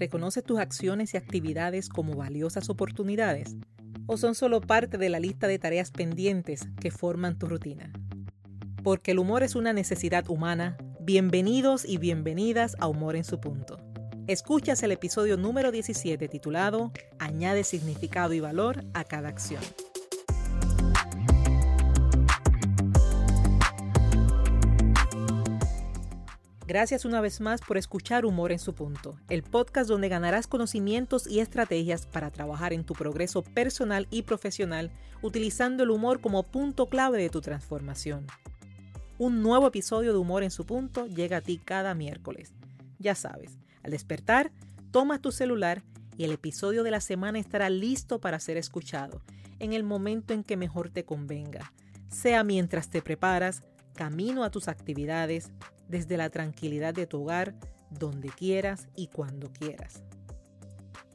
¿Reconoces tus acciones y actividades como valiosas oportunidades? ¿O son solo parte de la lista de tareas pendientes que forman tu rutina? Porque el humor es una necesidad humana, bienvenidos y bienvenidas a Humor en su punto. Escuchas el episodio número 17 titulado Añade significado y valor a cada acción. Gracias una vez más por escuchar Humor en su punto, el podcast donde ganarás conocimientos y estrategias para trabajar en tu progreso personal y profesional utilizando el humor como punto clave de tu transformación. Un nuevo episodio de Humor en su punto llega a ti cada miércoles. Ya sabes, al despertar, tomas tu celular y el episodio de la semana estará listo para ser escuchado en el momento en que mejor te convenga, sea mientras te preparas, camino a tus actividades, desde la tranquilidad de tu hogar, donde quieras y cuando quieras.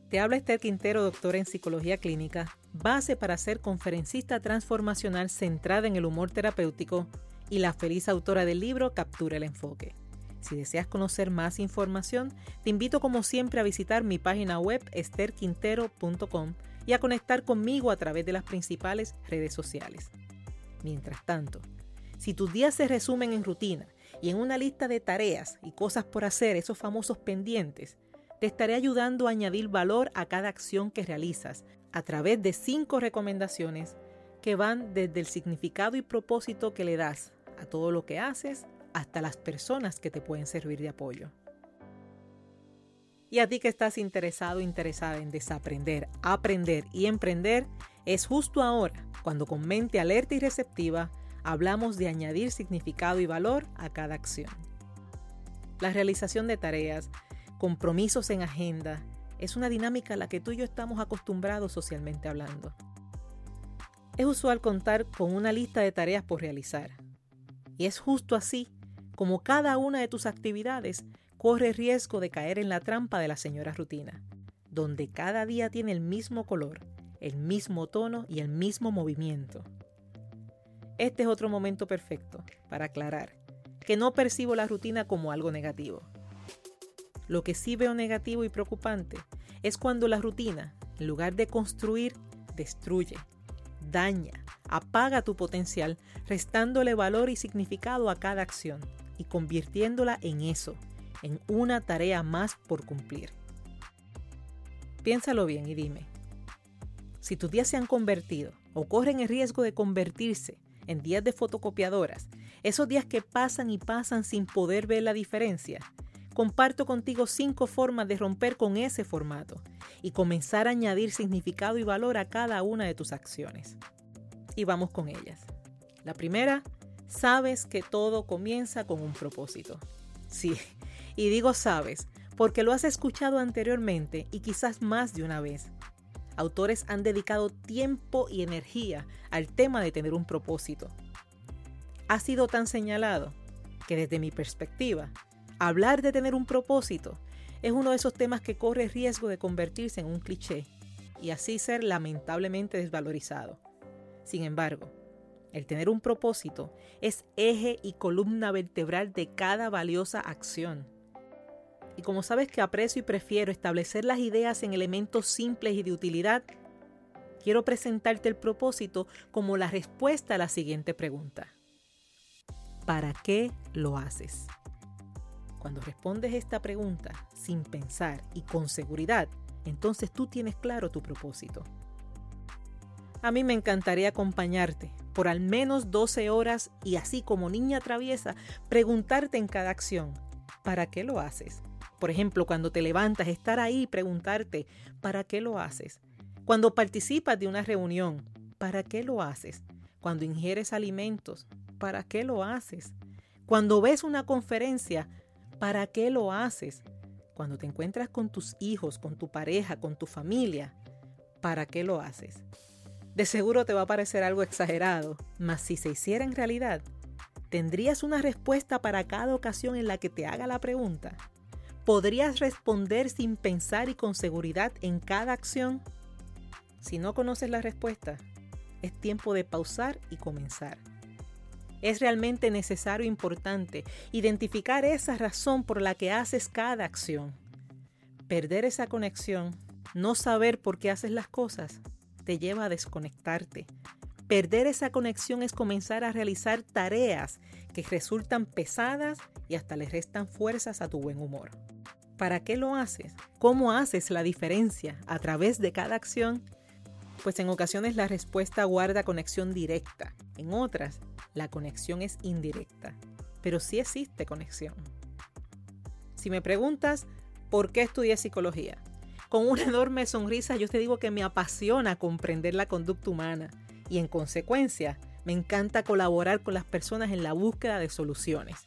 Te habla Esther Quintero, doctora en psicología clínica, base para ser conferencista transformacional centrada en el humor terapéutico y la feliz autora del libro Captura el enfoque. Si deseas conocer más información, te invito como siempre a visitar mi página web esterquintero.com y a conectar conmigo a través de las principales redes sociales. Mientras tanto, si tus días se resumen en rutina y en una lista de tareas y cosas por hacer, esos famosos pendientes, te estaré ayudando a añadir valor a cada acción que realizas a través de cinco recomendaciones que van desde el significado y propósito que le das a todo lo que haces hasta las personas que te pueden servir de apoyo. Y a ti que estás interesado o interesada en desaprender, aprender y emprender, es justo ahora, cuando con mente alerta y receptiva, hablamos de añadir significado y valor a cada acción. La realización de tareas, compromisos en agenda, es una dinámica a la que tú y yo estamos acostumbrados socialmente hablando. Es usual contar con una lista de tareas por realizar. Y es justo así como cada una de tus actividades corre riesgo de caer en la trampa de la señora rutina, donde cada día tiene el mismo color, el mismo tono y el mismo movimiento. Este es otro momento perfecto para aclarar que no percibo la rutina como algo negativo. Lo que sí veo negativo y preocupante es cuando la rutina, en lugar de construir, destruye, daña, apaga tu potencial, restándole valor y significado a cada acción y convirtiéndola en eso, en una tarea más por cumplir. Piénsalo bien y dime, si tus días se han convertido o corren el riesgo de convertirse en días de fotocopiadoras, esos días que pasan y pasan sin poder ver la diferencia, comparto contigo cinco formas de romper con ese formato y comenzar a añadir significado y valor a cada una de tus acciones. Y vamos con ellas. La primera, sabes que todo comienza con un propósito. Sí, y digo sabes porque lo has escuchado anteriormente y quizás más de una vez autores han dedicado tiempo y energía al tema de tener un propósito. Ha sido tan señalado que desde mi perspectiva, hablar de tener un propósito es uno de esos temas que corre riesgo de convertirse en un cliché y así ser lamentablemente desvalorizado. Sin embargo, el tener un propósito es eje y columna vertebral de cada valiosa acción y como sabes que aprecio y prefiero establecer las ideas en elementos simples y de utilidad, quiero presentarte el propósito como la respuesta a la siguiente pregunta. ¿Para qué lo haces? Cuando respondes esta pregunta sin pensar y con seguridad, entonces tú tienes claro tu propósito. A mí me encantaría acompañarte por al menos 12 horas y así como niña traviesa, preguntarte en cada acción, ¿para qué lo haces? Por ejemplo, cuando te levantas, estar ahí y preguntarte, ¿para qué lo haces? Cuando participas de una reunión, ¿para qué lo haces? Cuando ingieres alimentos, ¿para qué lo haces? Cuando ves una conferencia, ¿para qué lo haces? Cuando te encuentras con tus hijos, con tu pareja, con tu familia, ¿para qué lo haces? De seguro te va a parecer algo exagerado, mas si se hiciera en realidad, ¿tendrías una respuesta para cada ocasión en la que te haga la pregunta? ¿Podrías responder sin pensar y con seguridad en cada acción? Si no conoces la respuesta, es tiempo de pausar y comenzar. Es realmente necesario e importante identificar esa razón por la que haces cada acción. Perder esa conexión, no saber por qué haces las cosas, te lleva a desconectarte. Perder esa conexión es comenzar a realizar tareas que resultan pesadas y hasta le restan fuerzas a tu buen humor. ¿Para qué lo haces? ¿Cómo haces la diferencia a través de cada acción? Pues en ocasiones la respuesta guarda conexión directa, en otras la conexión es indirecta, pero sí existe conexión. Si me preguntas por qué estudié psicología, con una enorme sonrisa yo te digo que me apasiona comprender la conducta humana y en consecuencia me encanta colaborar con las personas en la búsqueda de soluciones.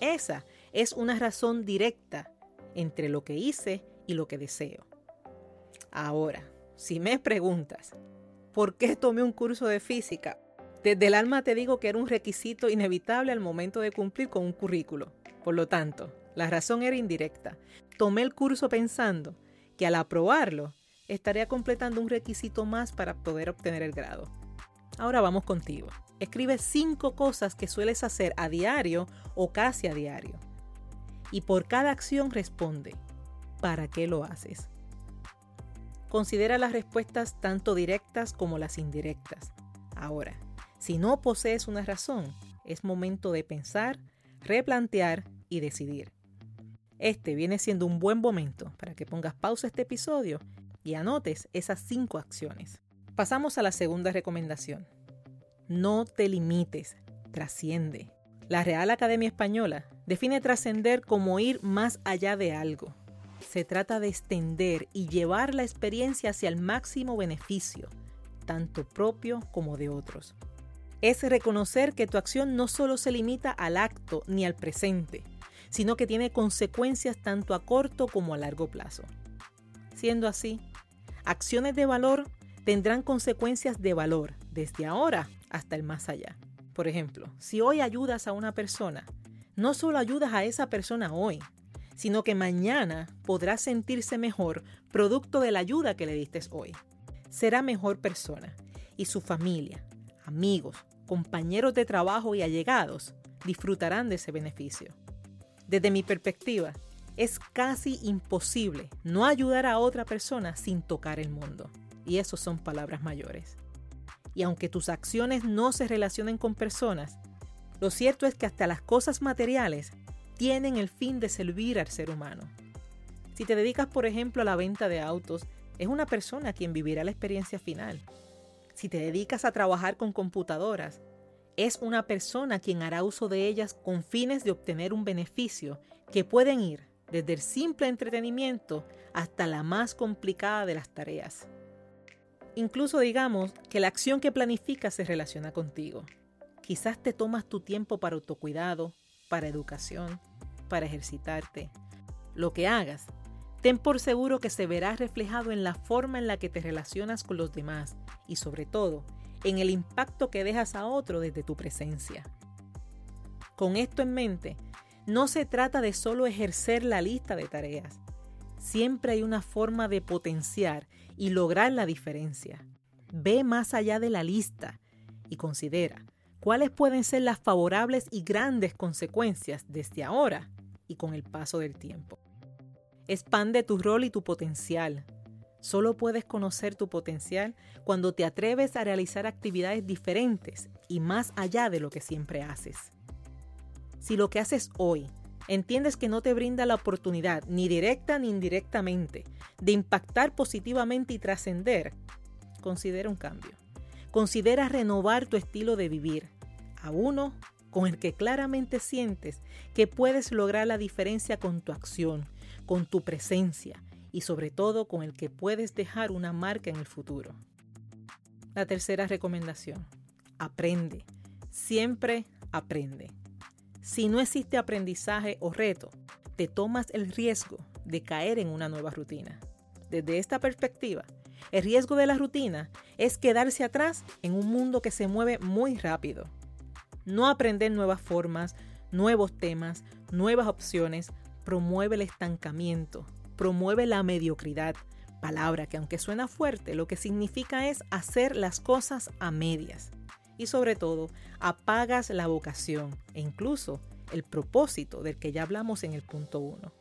Esa es una razón directa entre lo que hice y lo que deseo. Ahora, si me preguntas, ¿por qué tomé un curso de física? Desde el alma te digo que era un requisito inevitable al momento de cumplir con un currículo. Por lo tanto, la razón era indirecta. Tomé el curso pensando que al aprobarlo estaría completando un requisito más para poder obtener el grado. Ahora vamos contigo. Escribe cinco cosas que sueles hacer a diario o casi a diario y por cada acción responde, ¿para qué lo haces? Considera las respuestas tanto directas como las indirectas. Ahora, si no posees una razón, es momento de pensar, replantear y decidir. Este viene siendo un buen momento para que pongas pausa este episodio y anotes esas cinco acciones. Pasamos a la segunda recomendación. No te limites, trasciende. La Real Academia Española define trascender como ir más allá de algo. Se trata de extender y llevar la experiencia hacia el máximo beneficio, tanto propio como de otros. Es reconocer que tu acción no solo se limita al acto ni al presente, sino que tiene consecuencias tanto a corto como a largo plazo. Siendo así, acciones de valor tendrán consecuencias de valor desde ahora hasta el más allá. Por ejemplo, si hoy ayudas a una persona, no solo ayudas a esa persona hoy, sino que mañana podrá sentirse mejor producto de la ayuda que le diste hoy. Será mejor persona y su familia, amigos, compañeros de trabajo y allegados disfrutarán de ese beneficio. Desde mi perspectiva, es casi imposible no ayudar a otra persona sin tocar el mundo. Y eso son palabras mayores y aunque tus acciones no se relacionen con personas, lo cierto es que hasta las cosas materiales tienen el fin de servir al ser humano. Si te dedicas, por ejemplo, a la venta de autos, es una persona quien vivirá la experiencia final. Si te dedicas a trabajar con computadoras, es una persona quien hará uso de ellas con fines de obtener un beneficio que pueden ir desde el simple entretenimiento hasta la más complicada de las tareas. Incluso digamos que la acción que planificas se relaciona contigo. Quizás te tomas tu tiempo para autocuidado, para educación, para ejercitarte. Lo que hagas, ten por seguro que se verá reflejado en la forma en la que te relacionas con los demás y sobre todo en el impacto que dejas a otro desde tu presencia. Con esto en mente, no se trata de solo ejercer la lista de tareas. Siempre hay una forma de potenciar y lograr la diferencia. Ve más allá de la lista y considera cuáles pueden ser las favorables y grandes consecuencias desde ahora y con el paso del tiempo. Expande tu rol y tu potencial. Solo puedes conocer tu potencial cuando te atreves a realizar actividades diferentes y más allá de lo que siempre haces. Si lo que haces hoy entiendes que no te brinda la oportunidad, ni directa ni indirectamente, de impactar positivamente y trascender, considera un cambio. Considera renovar tu estilo de vivir a uno con el que claramente sientes que puedes lograr la diferencia con tu acción, con tu presencia y sobre todo con el que puedes dejar una marca en el futuro. La tercera recomendación, aprende, siempre aprende. Si no existe aprendizaje o reto, te tomas el riesgo de caer en una nueva rutina. Desde esta perspectiva, el riesgo de la rutina es quedarse atrás en un mundo que se mueve muy rápido. No aprender nuevas formas, nuevos temas, nuevas opciones, promueve el estancamiento, promueve la mediocridad, palabra que aunque suena fuerte, lo que significa es hacer las cosas a medias y sobre todo apagas la vocación e incluso el propósito del que ya hablamos en el punto 1.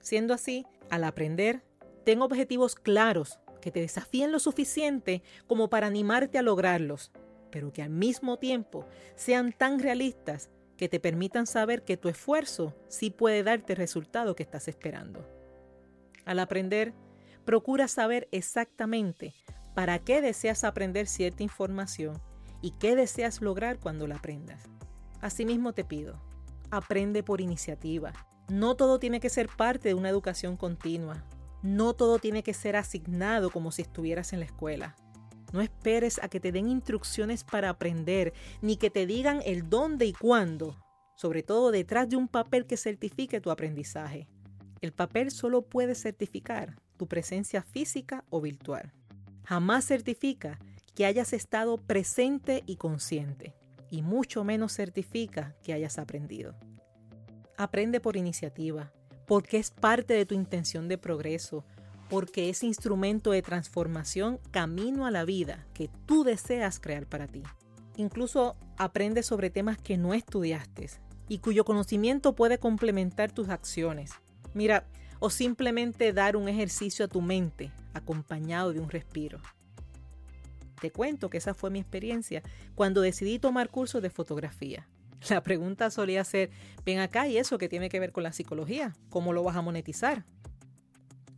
Siendo así, Al aprender, ten objetivos claros que te desafíen lo suficiente como para animarte a lograrlos, pero que al mismo tiempo sean tan realistas que te permitan saber que tu esfuerzo sí puede darte el resultado que estás esperando. Al aprender, procura saber exactamente para qué deseas aprender cierta información y qué deseas lograr cuando la aprendas. Asimismo te pido, aprende por iniciativa. No todo tiene que ser parte de una educación continua. No todo tiene que ser asignado como si estuvieras en la escuela. No esperes a que te den instrucciones para aprender, ni que te digan el dónde y cuándo, sobre todo detrás de un papel que certifique tu aprendizaje. El papel solo puede certificar tu presencia física o virtual. Jamás certifica que hayas estado presente y consciente, y mucho menos certifica que hayas aprendido. Aprende por iniciativa, porque es parte de tu intención de progreso, porque es instrumento de transformación camino a la vida que tú deseas crear para ti. Incluso aprende sobre temas que no estudiaste y cuyo conocimiento puede complementar tus acciones. Mira, o simplemente dar un ejercicio a tu mente acompañado de un respiro. Te cuento que esa fue mi experiencia cuando decidí tomar cursos de fotografía. La pregunta solía ser, ven acá y eso que tiene que ver con la psicología, ¿cómo lo vas a monetizar?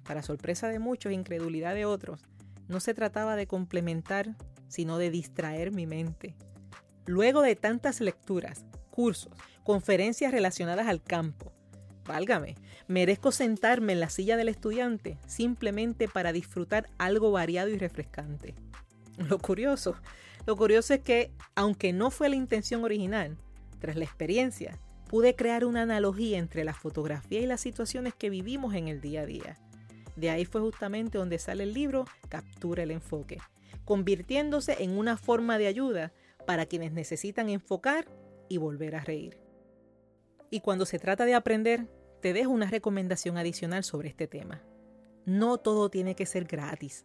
Para sorpresa de muchos, incredulidad de otros, no se trataba de complementar, sino de distraer mi mente. Luego de tantas lecturas, cursos, conferencias relacionadas al campo, válgame, merezco sentarme en la silla del estudiante simplemente para disfrutar algo variado y refrescante. Lo curioso, lo curioso es que, aunque no fue la intención original, tras la experiencia, pude crear una analogía entre la fotografía y las situaciones que vivimos en el día a día. De ahí fue justamente donde sale el libro Captura el enfoque, convirtiéndose en una forma de ayuda para quienes necesitan enfocar y volver a reír. Y cuando se trata de aprender, te dejo una recomendación adicional sobre este tema. No todo tiene que ser gratis.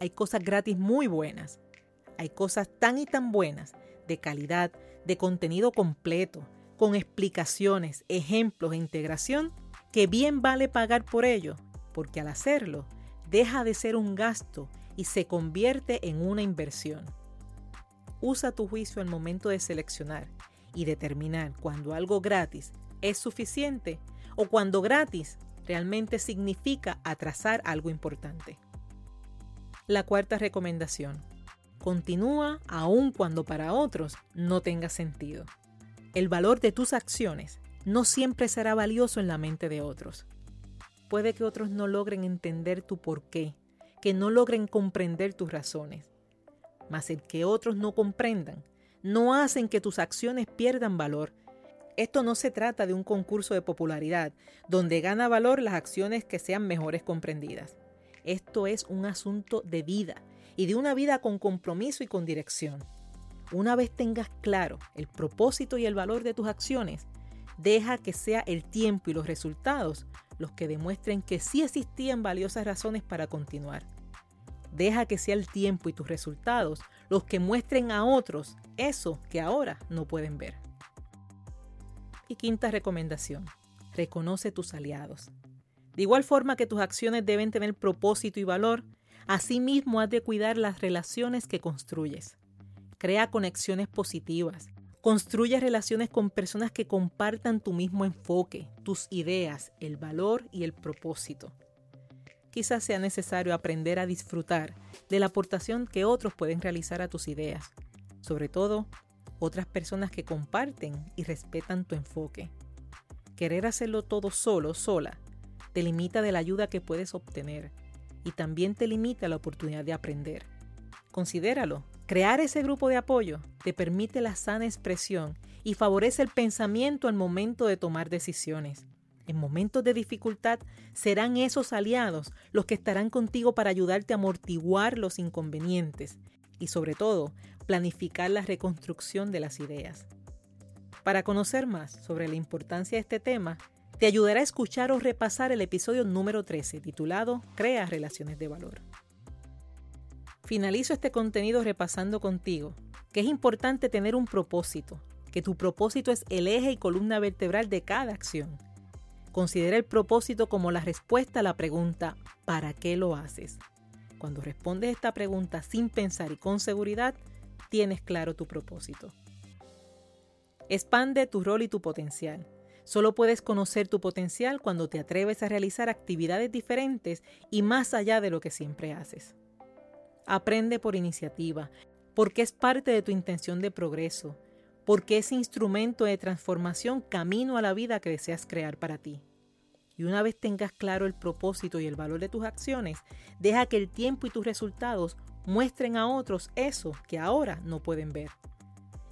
Hay cosas gratis muy buenas. Hay cosas tan y tan buenas, de calidad, de contenido completo, con explicaciones, ejemplos e integración, que bien vale pagar por ello, porque al hacerlo, deja de ser un gasto y se convierte en una inversión. Usa tu juicio al momento de seleccionar y determinar cuando algo gratis es suficiente o cuando gratis realmente significa atrasar algo importante. La cuarta recomendación. Continúa aun cuando para otros no tenga sentido. El valor de tus acciones no siempre será valioso en la mente de otros. Puede que otros no logren entender tu porqué, que no logren comprender tus razones. Mas el que otros no comprendan no hacen que tus acciones pierdan valor esto no se trata de un concurso de popularidad, donde gana valor las acciones que sean mejores comprendidas. Esto es un asunto de vida y de una vida con compromiso y con dirección. Una vez tengas claro el propósito y el valor de tus acciones, deja que sea el tiempo y los resultados los que demuestren que sí existían valiosas razones para continuar. Deja que sea el tiempo y tus resultados los que muestren a otros eso que ahora no pueden ver. Y quinta recomendación, reconoce tus aliados. De igual forma que tus acciones deben tener propósito y valor, asimismo has de cuidar las relaciones que construyes. Crea conexiones positivas. Construye relaciones con personas que compartan tu mismo enfoque, tus ideas, el valor y el propósito. Quizás sea necesario aprender a disfrutar de la aportación que otros pueden realizar a tus ideas. Sobre todo, otras personas que comparten y respetan tu enfoque. Querer hacerlo todo solo, sola, te limita de la ayuda que puedes obtener y también te limita la oportunidad de aprender. Considéralo. Crear ese grupo de apoyo te permite la sana expresión y favorece el pensamiento al momento de tomar decisiones. En momentos de dificultad serán esos aliados los que estarán contigo para ayudarte a amortiguar los inconvenientes y sobre todo planificar la reconstrucción de las ideas. Para conocer más sobre la importancia de este tema, te ayudará a escuchar o repasar el episodio número 13 titulado Crea relaciones de valor. Finalizo este contenido repasando contigo que es importante tener un propósito, que tu propósito es el eje y columna vertebral de cada acción. Considera el propósito como la respuesta a la pregunta ¿para qué lo haces? Cuando respondes esta pregunta sin pensar y con seguridad, tienes claro tu propósito. Expande tu rol y tu potencial. Solo puedes conocer tu potencial cuando te atreves a realizar actividades diferentes y más allá de lo que siempre haces. Aprende por iniciativa, porque es parte de tu intención de progreso, porque es instrumento de transformación camino a la vida que deseas crear para ti. Y una vez tengas claro el propósito y el valor de tus acciones, deja que el tiempo y tus resultados muestren a otros eso que ahora no pueden ver.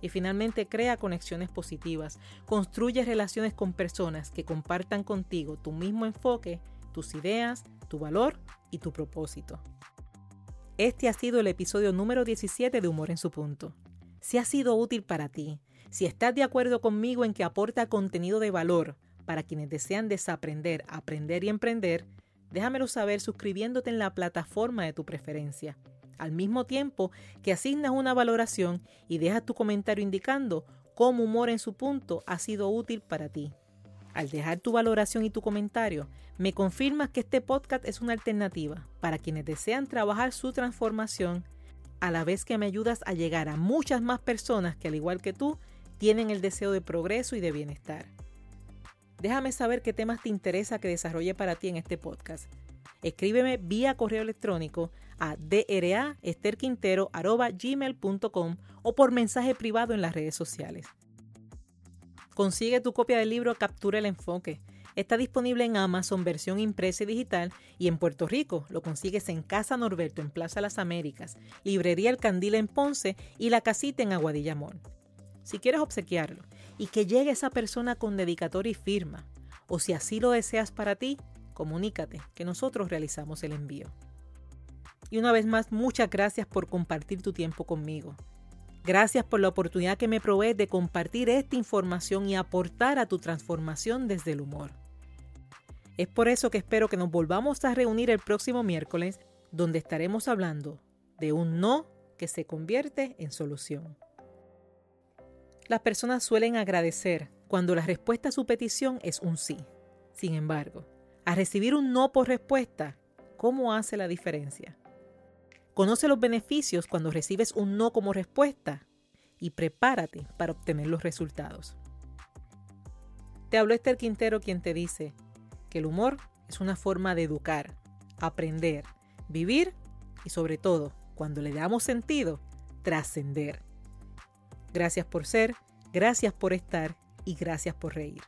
Y finalmente crea conexiones positivas, construye relaciones con personas que compartan contigo tu mismo enfoque, tus ideas, tu valor y tu propósito. Este ha sido el episodio número 17 de Humor en su punto. Si ha sido útil para ti, si estás de acuerdo conmigo en que aporta contenido de valor para quienes desean desaprender, aprender y emprender, déjamelo saber suscribiéndote en la plataforma de tu preferencia. Al mismo tiempo que asignas una valoración y dejas tu comentario indicando cómo humor en su punto ha sido útil para ti. Al dejar tu valoración y tu comentario, me confirmas que este podcast es una alternativa para quienes desean trabajar su transformación, a la vez que me ayudas a llegar a muchas más personas que al igual que tú tienen el deseo de progreso y de bienestar. Déjame saber qué temas te interesa que desarrolle para ti en este podcast. Escríbeme vía correo electrónico a draesterquintero.gmail.com o por mensaje privado en las redes sociales. Consigue tu copia del libro Captura el Enfoque. Está disponible en Amazon versión impresa y digital y en Puerto Rico lo consigues en Casa Norberto en Plaza Las Américas, Librería El Candil en Ponce y La Casita en Aguadilla Mall. Si quieres obsequiarlo y que llegue esa persona con dedicatoria y firma, o si así lo deseas para ti, comunícate que nosotros realizamos el envío. Y una vez más, muchas gracias por compartir tu tiempo conmigo. Gracias por la oportunidad que me provees de compartir esta información y aportar a tu transformación desde el humor. Es por eso que espero que nos volvamos a reunir el próximo miércoles, donde estaremos hablando de un no que se convierte en solución. Las personas suelen agradecer cuando la respuesta a su petición es un sí. Sin embargo, a recibir un no por respuesta, ¿cómo hace la diferencia? Conoce los beneficios cuando recibes un no como respuesta y prepárate para obtener los resultados. Te habló Esther Quintero quien te dice que el humor es una forma de educar, aprender, vivir y sobre todo, cuando le damos sentido, trascender. Gracias por ser, gracias por estar y gracias por reír.